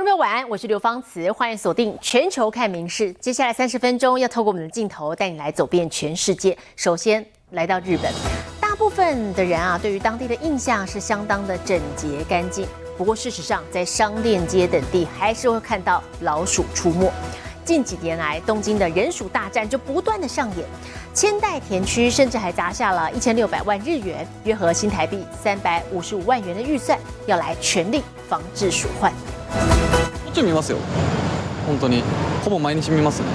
观众朋友晚安，我是刘芳慈，欢迎锁定全球看名事。接下来三十分钟要透过我们的镜头带你来走遍全世界。首先来到日本，大部分的人啊，对于当地的印象是相当的整洁干净。不过事实上，在商店街等地还是会看到老鼠出没。近几年来，东京的人鼠大战就不断的上演。千代田区甚至还砸下了一千六百万日元，约合新台币三百五十五万元的预算，要来全力防治鼠患。しょっち見ますよ。本当に。ほぼ毎日見ますね。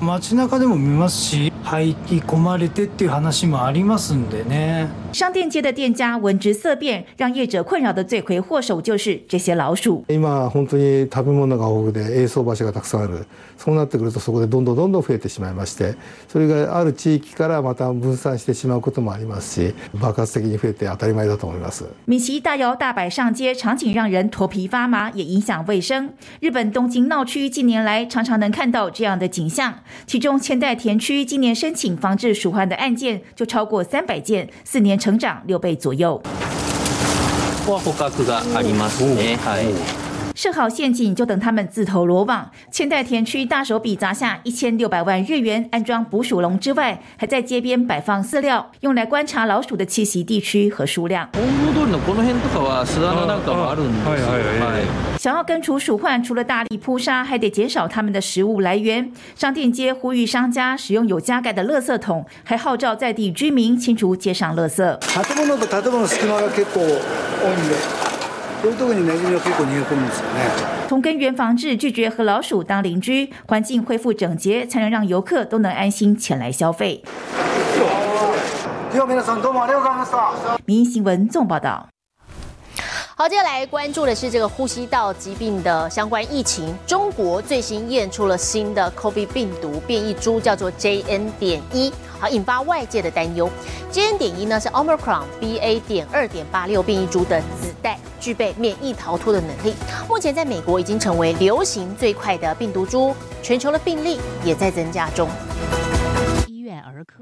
街中でも見ますし入り込まれてっていう話もありますんでね商店街的店家闻之色变，让业者困扰的罪魁祸首就是这些老鼠。今本当に食べ物が豊富で営巣場所がたくさんあるそうなってくるとそこでどんどんどんどん増えてしまいましてそれがある地域からまた分散してしまうこともありますし爆発的に増えて当たり前だと思います米奇大摇大摆上街，场景让人头皮发麻，也影响卫生。日本东京闹区近年来常常能看到这样的景象，其中千代田区今年申请防治鼠患的案件就超过三百件，四年成长六倍左右。ここは捕獲がありますね。はい。 设好陷阱，就等他们自投罗网。千代田区大手笔砸下一千六百万日元安装捕鼠笼之外，还在街边摆放饲料，用来观察老鼠的栖息地区和数量。本郷通りのこの辺とかは巣穴なんかもあるんですよ。はい。想要根除鼠患，除了大力扑杀，还得减少他们的食物来源。商店街呼吁商家使用有加盖的垃圾桶，还号召在地居民清除街上垃圾。 都都给你南京的黑狗，你也不能走呢。从根源防治，拒绝和老鼠当邻居，环境恢复整洁，才能让游客都能安心前来消费。民营新闻总报道。好，接下来关注的是这个呼吸道疾病的相关疫情。中国最新验出了新的 COVID 病毒变异株，叫做 JN. 点一，好，引发外界的担忧。JN. 点一呢是 Omicron BA. 点二点八六变异株的子代。具备免疫逃脱的能力。目前在美国已经成为流行最快的病毒株，全球的病例也在增加中。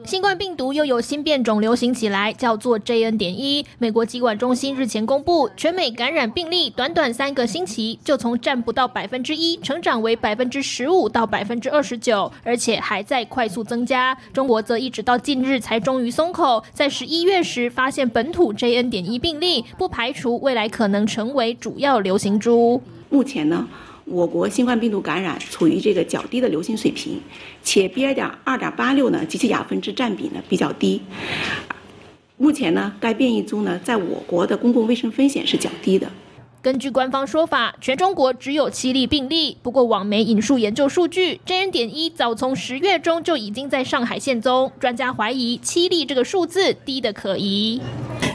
新冠病毒又有新变种流行起来，叫做 JN 点一。美国疾管中心日前公布，全美感染病例短短三个星期就从占不到百分之一，成长为百分之十五到百分之二十九，而且还在快速增加。中国则一直到近日才终于松口，在十一月时发现本土 JN 点一病例，不排除未来可能成为主要流行株。目前呢？我国新冠病毒感染处于这个较低的流行水平，且 B. 二点二点八六呢及其亚分支占比呢比较低。目前呢，该变异株呢在我国的公共卫生风险是较低的。根据官方说法，全中国只有七例病例。不过，网媒引述研究数据，JN 点一早从十月中就已经在上海现踪。专家怀疑七例这个数字低的可疑。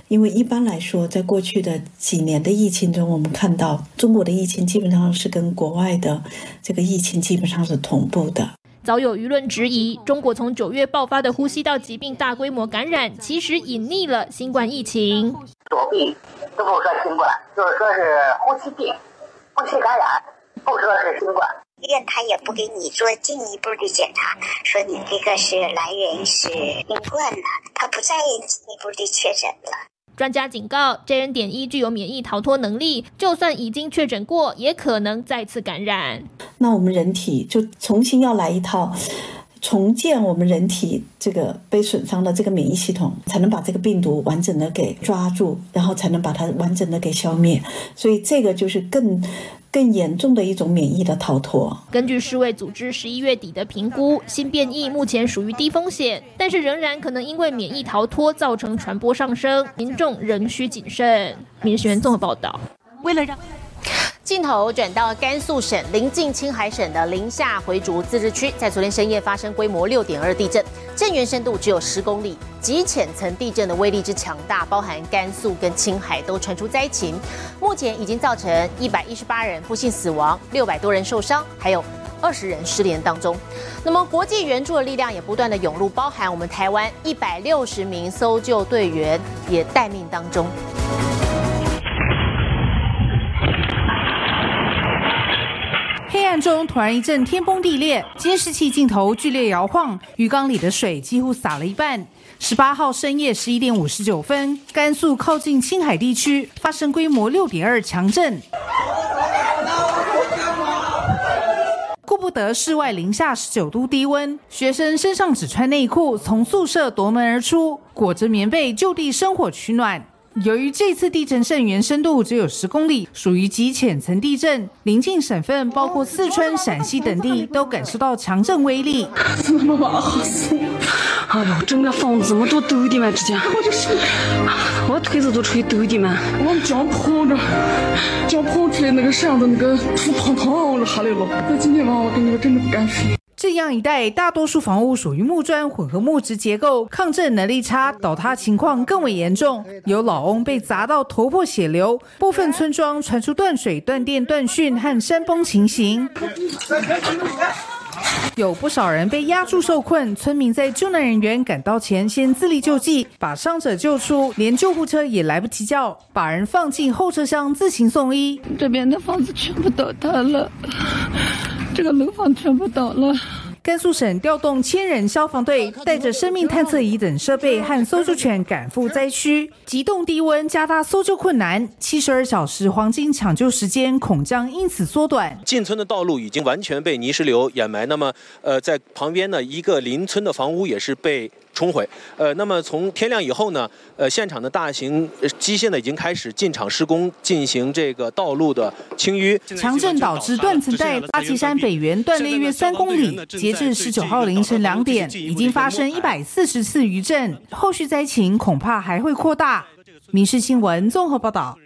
因为一般来说，在过去的几年的疫情中，我们看到中国的疫情基本上是跟国外的这个疫情基本上是同步的。早有舆论质疑，中国从九月爆发的呼吸道疾病大规模感染，其实隐匿了新冠疫情。躲避都不说新冠，就是说是呼吸病、呼吸感染，不说是新冠。医院他也不给你做进一步的检查，说你这个是来源是新冠了，他不再进一步的确诊了。专家警告，JN 点一具有免疫逃脱能力，就算已经确诊过，也可能再次感染。那我们人体就重新要来一套，重建我们人体这个被损伤的这个免疫系统，才能把这个病毒完整的给抓住，然后才能把它完整的给消灭。所以这个就是更。更严重的一种免疫的逃脱。根据世卫组织十一月底的评估，新变异目前属于低风险，但是仍然可能因为免疫逃脱造成传播上升，民众仍需谨慎。民事员综合报道。为了让镜头转到甘肃省临近青海省的临夏回族自治区，在昨天深夜发生规模六点二地震，震源深度只有十公里，极浅层地震的威力之强大，包含甘肃跟青海都传出灾情。目前已经造成一百一十八人不幸死亡，六百多人受伤，还有二十人失联当中。那么国际援助的力量也不断的涌入，包含我们台湾一百六十名搜救队员也待命当中。中突然一阵天崩地裂，监视器镜头剧烈摇晃，鱼缸里的水几乎洒了一半。十八号深夜十一点五十九分，甘肃靠近青海地区发生规模六点二强震。顾不得室外零下十九度低温，学生身上只穿内裤，从宿舍夺门而出，裹着棉被就地生火取暖。由于这次地震震源深度只有十公里，属于极浅层地震，临近省份包括四川、陕西等地都感受到强震威力。怎么办？好死！哎呦，整个房子么都抖的嘛，直接。我就是，我腿子都吹抖的嘛。我脚跑着，脚跑出来那个身上的那个土泡汤了下来了。那今天晚上我跟你说真的不敢睡。这样一带大多数房屋属于木砖混合木质结构，抗震能力差，倒塌情况更为严重。有老翁被砸到头破血流，部分村庄传出断水、断电、断讯和山崩情形。有不少人被压住受困，村民在救难人员赶到前先自力救济，把伤者救出，连救护车也来不及叫，把人放进后车厢自行送医。这边的房子全部倒塌了。这个楼房全部倒了。甘肃省调动千人消防队，带着生命探测仪等设备和搜救犬赶赴灾区。急冻低温加大搜救困难，七十二小时黄金抢救时间恐将因此缩短。进村的道路已经完全被泥石流掩埋，那么，呃，在旁边呢，一个邻村的房屋也是被。冲毁，呃，那么从天亮以后呢，呃，现场的大型机械呢已经开始进场施工，进行这个道路的清淤。强震导致断层带八旗山北缘断裂约三公里，截至十九号凌晨两点，已经发生一百四十次余震，后续灾情恐怕还会扩大。民事新闻综合报道。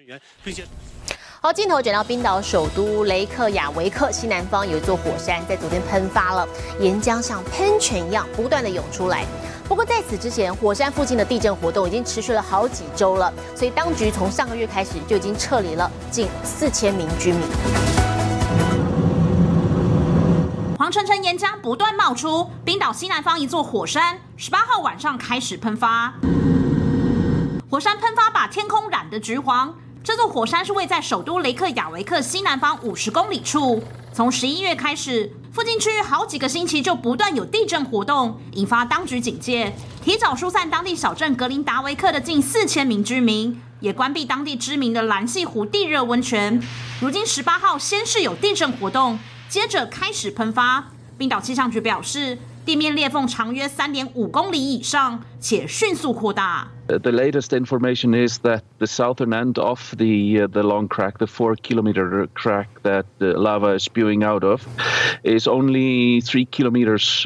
好，镜头转到冰岛首都雷克雅维克西南方有一座火山，在昨天喷发了，岩浆像喷泉一样不断的涌出来。不过在此之前，火山附近的地震活动已经持续了好几周了，所以当局从上个月开始就已经撤离了近四千名居民。黄澄澄岩浆不断冒出，冰岛西南方一座火山十八号晚上开始喷发，火山喷发把天空染得橘黄。这座火山是位在首都雷克雅维克西南方五十公里处，从十一月开始。附近区域好几个星期就不断有地震活动，引发当局警戒，提早疏散当地小镇格林达维克的近四千名居民，也关闭当地知名的蓝溪湖地热温泉。如今十八号先是有地震活动，接着开始喷发。冰岛气象局表示。地面裂缝长约三点五公里以上，且迅速扩大。The latest information is that the southern end of the the long crack, the four-kilometer crack that the lava is spewing out of, is only three kilometers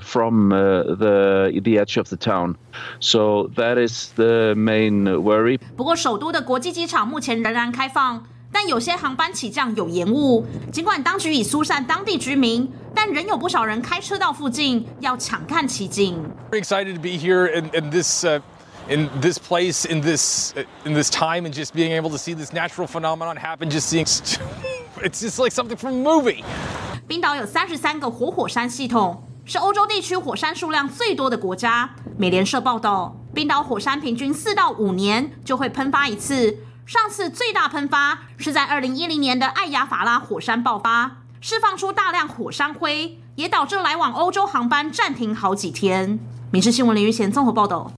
from the the edge of the town. So that is the main worry. 不过，首都的国际机场目前仍然开放。但有些航班起降有延误，尽管当局已疏散当地居民，但仍有不少人开车到附近要抢看奇景。Excited to be here in in this in this place in this in this time and just being able to see this natural phenomenon happen. Just seeing it's just like something from a movie. 冰岛有三十三个活火山系统，是欧洲地区火山数量最多的国家。美联社报道，冰岛火山平均四到五年就会喷发一次。上次最大喷发是在二零一零年的艾亚法拉火山爆发，释放出大量火山灰，也导致来往欧洲航班暂停好几天。民事新闻林玉贤综合报道，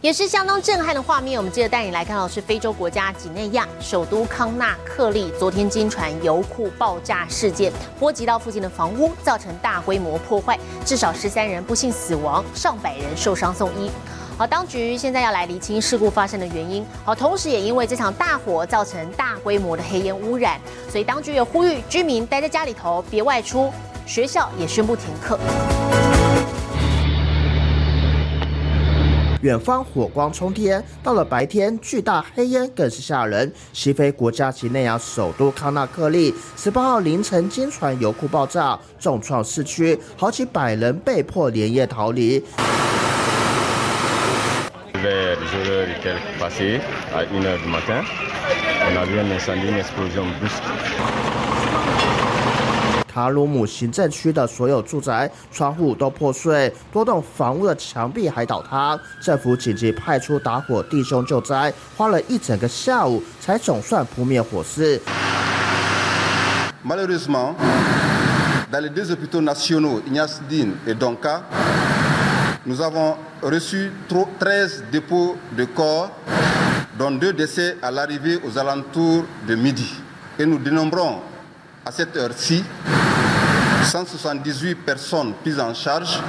也是相当震撼的画面。我们接着带你来看到是非洲国家几内亚首都康纳克利，昨天经传油库爆炸事件波及到附近的房屋，造成大规模破坏，至少十三人不幸死亡，上百人受伤送医。好，当局现在要来厘清事故发生的原因。好，同时也因为这场大火造成大规模的黑烟污染，所以当局也呼吁居民待在家里头，别外出。学校也宣布停课。远方火光冲天，到了白天，巨大黑烟更是吓人。西非国家及内亚首都康纳克利，十八号凌晨经传油库爆炸，重创市区，好几百人被迫连夜逃离。Vers heures et quelques passées, à 1h du matin, on a vu un incendie, une explosion brusque. 卡鲁姆行政区的所有住宅窗户都破碎，多栋房屋的墙壁还倒塌。政府紧急派出打火弟兄救灾，花了一整个下午才总算扑灭火势。Malheureusement, dans les deux hôpitaux nationaux, Ignace Dine et Donka, nous avons reçu 13 dépôts de corps, dont deux décès à l'arrivée aux alentours de midi. Et nous dénombrons à cette heure-ci 178 personnes prises en charge.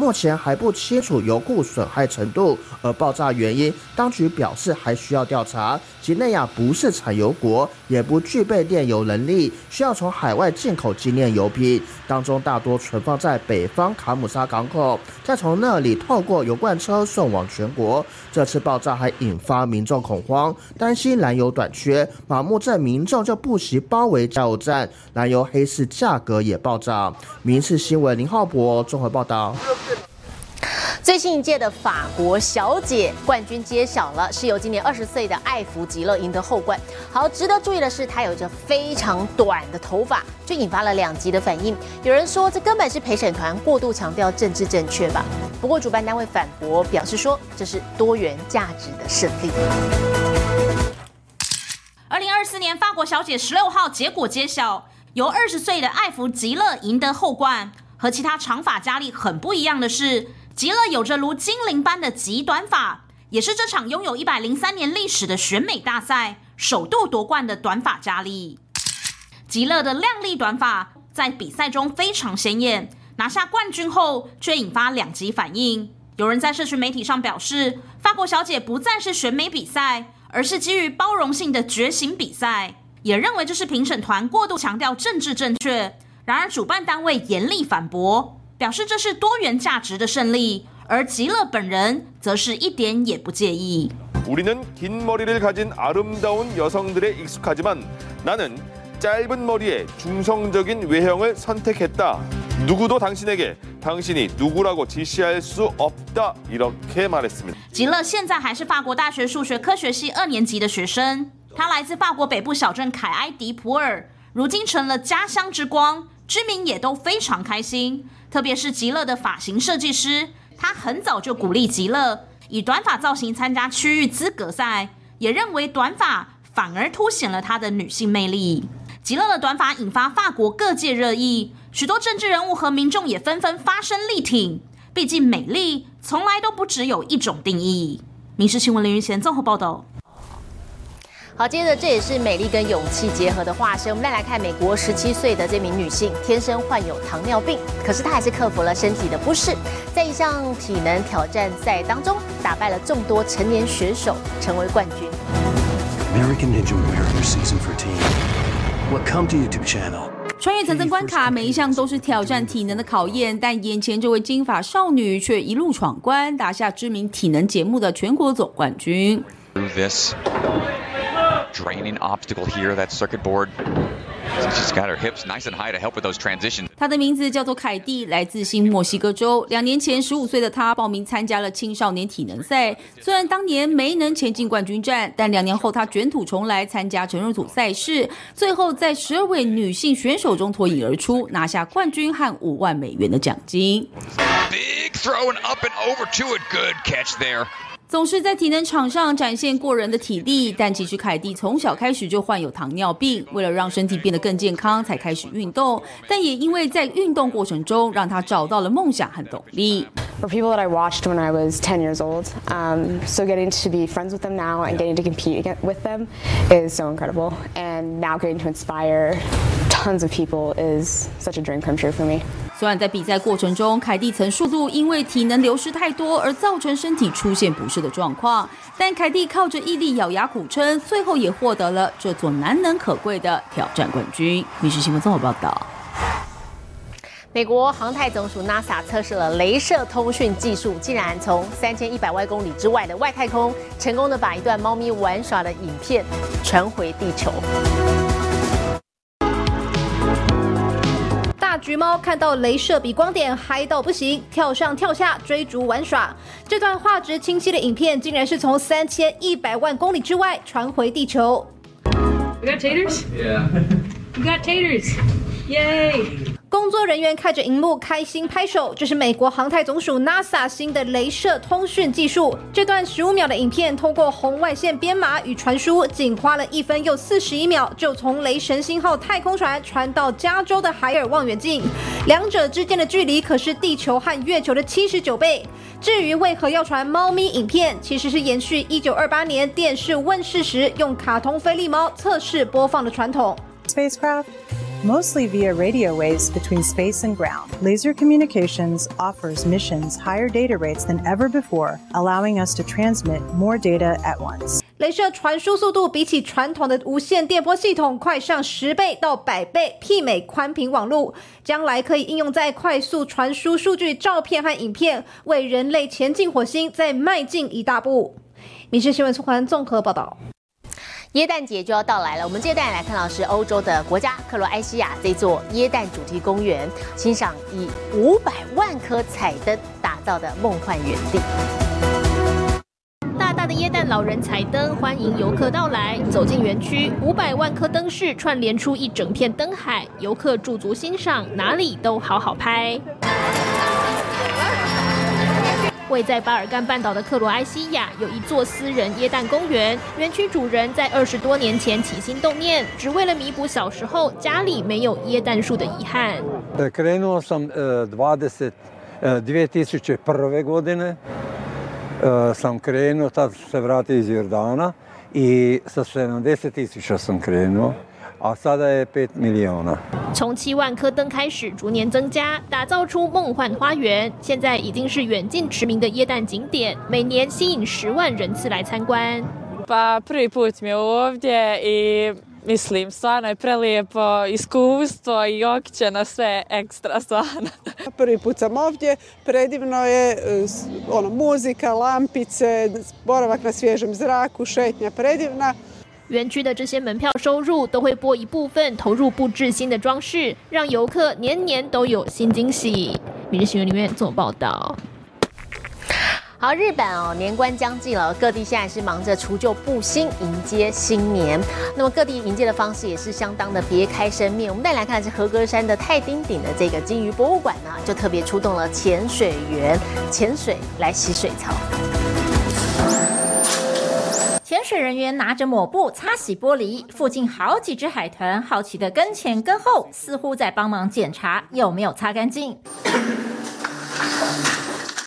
目前还不清楚油库损害程度，而爆炸原因，当局表示还需要调查。吉内亚不是产油国，也不具备炼油能力，需要从海外进口精炼油品，当中大多存放在北方卡姆沙港口，再从那里透过油罐车送往全国。这次爆炸还引发民众恐慌，担心燃油短缺，马木镇民众就不惜包围加油站，燃油黑市价格也暴涨。民事新闻林浩博综合报道。最新一届的法国小姐冠军揭晓了，是由今年二十岁的艾弗吉勒赢得后冠。好，值得注意的是，她有着非常短的头发，就引发了两极的反应。有人说，这根本是陪审团过度强调政治正确吧？不过主办单位反驳，表示说这是多元价值的胜利。二零二四年法国小姐十六号结果揭晓，由二十岁的艾弗吉勒赢得后冠。和其他长发佳丽很不一样的是。吉勒有着如精灵般的极短发，也是这场拥有一百零三年历史的选美大赛首度夺冠的短发佳丽。吉勒的亮丽短发在比赛中非常鲜艳，拿下冠军后却引发两极反应。有人在社群媒体上表示，法国小姐不再是选美比赛，而是基于包容性的觉醒比赛，也认为这是评审团过度强调政治正确。然而主办单位严厉反驳。表示这是多元价值的胜利，而吉勒本人则是一点也不介意。우리는긴머리를가진아름다운여성들에익숙하지만나는짧은머리에중성적인외형을선택했다누구도당신에게당신이누구라고지시할수없다이렇게말했습니다吉勒现在还是法国大学数学科学系二年级的学生，他来自法国北部小镇凯埃迪普尔，如今成了家乡之光， 居民也都非常开心。特别是极乐的发型设计师，他很早就鼓励极乐以短发造型参加区域资格赛，也认为短发反而凸显了他的女性魅力。极乐的短发引发法国各界热议，许多政治人物和民众也纷纷发声力挺。毕竟美丽从来都不只有一种定义。民事新闻林云贤综合报道。好，接着这也是美丽跟勇气结合的化身。我们再来看美国十七岁的这名女性，天生患有糖尿病，可是她还是克服了身体的不适，在一项体能挑战赛当中打败了众多成年选手，成为冠军。American Ninja Warrior Season 14 Welcome to YouTube channel。穿越层层关卡，每一项都是挑战体能的考验，但眼前这位金发少女却一路闯关，打下知名体能节目的全国总冠军。Draining obstacle here, that circuit board. She's got her hips nice and high to help with those transitions. 她的名字叫做凯蒂，来自新墨西哥州。两年前，十五岁的她报名参加了青少年体能赛，虽然当年没能前进冠军战，但两年后她卷土重来，参加成人组赛事，最后在十二位女性选手中脱颖而出，拿下冠军和五万美元的奖金。Big throw and up and over to it, good catch there. 总是在体能场上展现过人的体力，但其实凯蒂从小开始就患有糖尿病。为了让身体变得更健康，才开始运动。但也因为在运动过程中，让他找到了梦想和动力。For people that I watched when I was 10 years old, um, so getting to be friends with them now and getting to compete with them is so incredible. And now getting to inspire tons of people is such a dream come true for me. 虽然在比赛过程中，凯蒂曾数度因为体能流失太多而造成身体出现不适的状况，但凯蒂靠着毅力咬牙苦撑，最后也获得了这座难能可贵的挑战冠军。《民事新闻》综合报道。美国航太总署 NASA 测试了镭射通讯技术，竟然从三千一百万公里之外的外太空，成功的把一段猫咪玩耍的影片传回地球。橘猫看到镭射比光点嗨到不行，跳上跳下追逐玩耍。这段画质清晰的影片，竟然是从三千一百万公里之外传回地球。We got taters. Yeah. We got taters. Yay. 工作人员看着荧幕开心拍手，这是美国航太总署 NASA 新的镭射通讯技术。这段十五秒的影片，通过红外线编码与传输，仅花了一分又四十一秒，就从雷神星号太空船传到加州的海尔望远镜。两者之间的距离可是地球和月球的七十九倍。至于为何要传猫咪影片，其实是延续一九二八年电视问世时用卡通菲利猫测试播放的传统。mostly via radio waves between space and ground. Laser communications offers missions higher data rates than ever before, allowing us to transmit more data at once. 镭射传输速度比起传统的无线电波系统快上十倍到百倍，媲美宽频网络。将来可以应用在快速传输数据、照片和影片，为人类前进火星再迈进一大步。民事新闻从综合报道。 耶诞节就要到来了，我们接下来来看到是欧洲的国家克罗埃西亚这座耶诞主题公园，欣赏以五百万颗彩灯打造的梦幻园地。大大的耶诞老人彩灯欢迎游客到来。走进园区，五百万颗灯饰串联出一整片灯海，游客驻足欣赏，哪里都好好拍。位在巴尔干半岛的克罗埃西亚有一座私人耶诞公园，园区主人在二十多年前起心动念，只为了弥补小时候家里没有耶诞树的遗憾。Krenuo sam dvadeset dvije tisuće prve godine sam krenuo, tad se vratio iz Jordana i sa sedamdeset tisuća sam krenuo. 从七万颗灯开始，逐年增加，打造出梦幻花园。现在已经是远近驰名的耶诞景点，每年吸引十万人次来参观。Pa prvi put mi je ovdje i mislim stvarno je prelijepo iskustvo i okće na sve ekstra stvarno. Prvi put sam ovdje, predivno je ono muzika, lampice, boravak na svježem zraku, šetnja predivna. 园区的这些门票收入都会拨一部分投入布置新的装饰，让游客年年都有新惊喜。明日新闻里面做报道。好，日本哦，年关将近了，各地现在是忙着除旧布新，迎接新年。那么各地迎接的方式也是相当的别开生面。我们再来看是和歌山的太丁顶的这个金鱼博物馆呢，就特别出动了潜水员潜水来洗水槽。潜水人员拿着抹布擦洗玻璃，附近好几只海豚好奇的跟前跟后，似乎在帮忙检查有没有擦干净。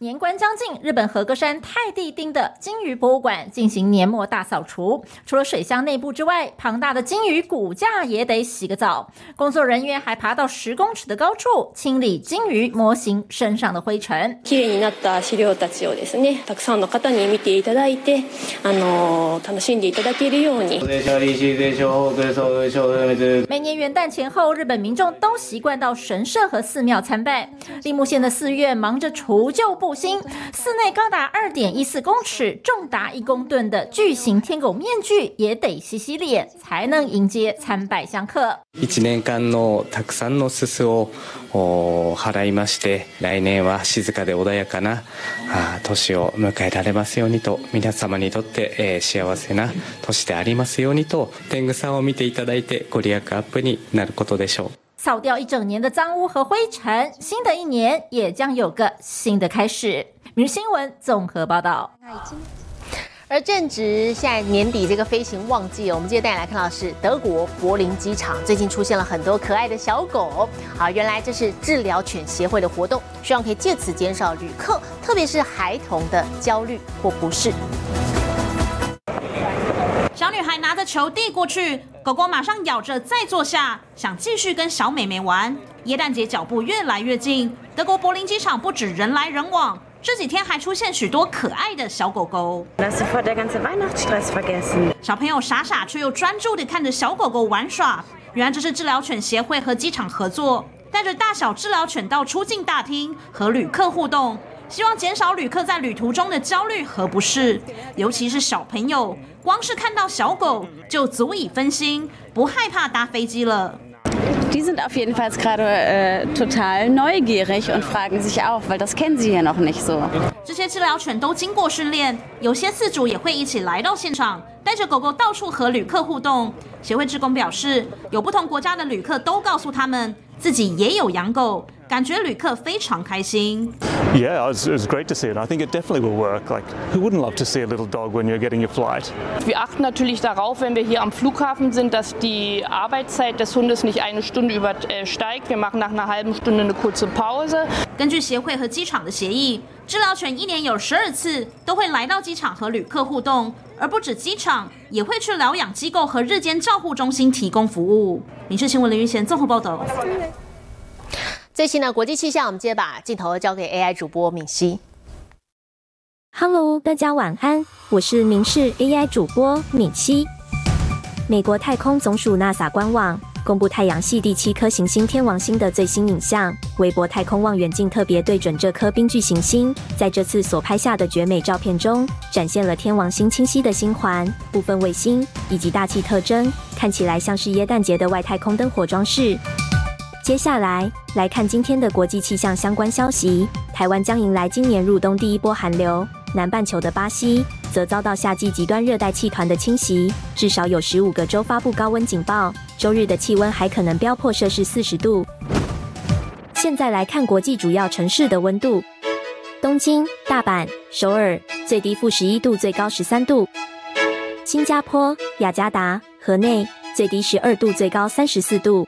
年关将近，日本和歌山太地町的金鱼博物馆进行年末大扫除。除了水箱内部之外，庞大的金鱼骨架也得洗个澡。工作人员还爬到十公尺的高处，清理金鱼模型身上的灰尘。綺麗になった資料たちをですね、たくさんの方に見ていただいて、あの楽しんでいただけるように。每年元旦前后，日本民众都习惯到神社和寺庙参拜。立木县的寺院忙着除旧布。 新寺内高达二点一四公尺、重达一公吨的巨型天狗面具也得洗洗脸，才能迎接参拜香客。一年間のたくさんのすすを払いまして、来年は静かで穏やかな年を迎えられますようにと、皆様にとって幸せな年でありますようにと、天狗さんを見ていただいてご利益アップになることでしょう。 扫掉一整年的脏污和灰尘，新的一年也将有个新的开始。明日新闻综合报道。而正值现在年底这个飞行旺季我们今天带你来看到是德国柏林机场最近出现了很多可爱的小狗。好，原来这是治疗犬协会的活动，希望可以借此减少旅客，特别是孩童的焦虑或不适。女孩拿着球递过去，狗狗马上咬着再坐下，想继续跟小美眉玩。耶诞节脚步越来越近，德国柏林机场不止人来人往，这几天还出现许多可爱的小狗狗。小朋友傻傻却又专注地看着小狗狗玩耍。原来这是治疗犬协会和机场合作，带着大小治疗犬到出境大厅和旅客互动。希望减少旅客在旅途中的焦虑和不适，尤其是小朋友，光是看到小狗就足以分心，不害怕搭飞机了。Die sind auf jeden Fall gerade total neugierig und fragen sich auch, weil das kennen sie hier noch nicht so。这些治疗犬都经过训练，有些饲主也会一起来到现场，带着狗狗到处和旅客互动。协会职工表示，有不同国家的旅客都告诉他们。自己也有养狗，感觉旅客非常开心。Yeah, it was, it was great to see it. I think it definitely will work. Like, who wouldn't love to see a little dog when you're getting your flight? Wir achten natürlich darauf, wenn wir hier am Flughafen sind, dass die Arbeitszeit des Hundes nicht eine Stunde übersteigt. Wir machen nach einer halben Stunde eine kurze Pause. 根据协会和机场的协议，治疗犬一年有十二次都会来到机场和旅客互动。而不止机场，也会去疗养机构和日间照护中心提供服务。民事新闻林云贤综合报道。最新的国际气象，我们接着把镜头交给 AI 主播敏熙。Hello，大家晚安，我是民事 AI 主播敏熙。美国太空总署 NASA 官网公布太阳系第七颗行星天王星的最新影像，韦伯太空望远镜特别对准这颗冰巨行星，在这次所拍下的绝美照片中，展现了天王星清晰的星环、部分卫星以及大气特征，看起来像是耶诞节的外太空灯火装饰。接下来来看今天的国际气象相关消息，台湾将迎来今年入冬第一波寒流。南半球的巴西则遭到夏季极端热带气团的侵袭，至少有十五个州发布高温警报。周日的气温还可能飙破摄氏四十度。现在来看国际主要城市的温度：东京、大阪、首尔，最低负十一度，最高十三度；新加坡、雅加达、河内，最低十二度，最高三十四度；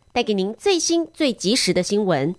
带给您最新最及时的新闻。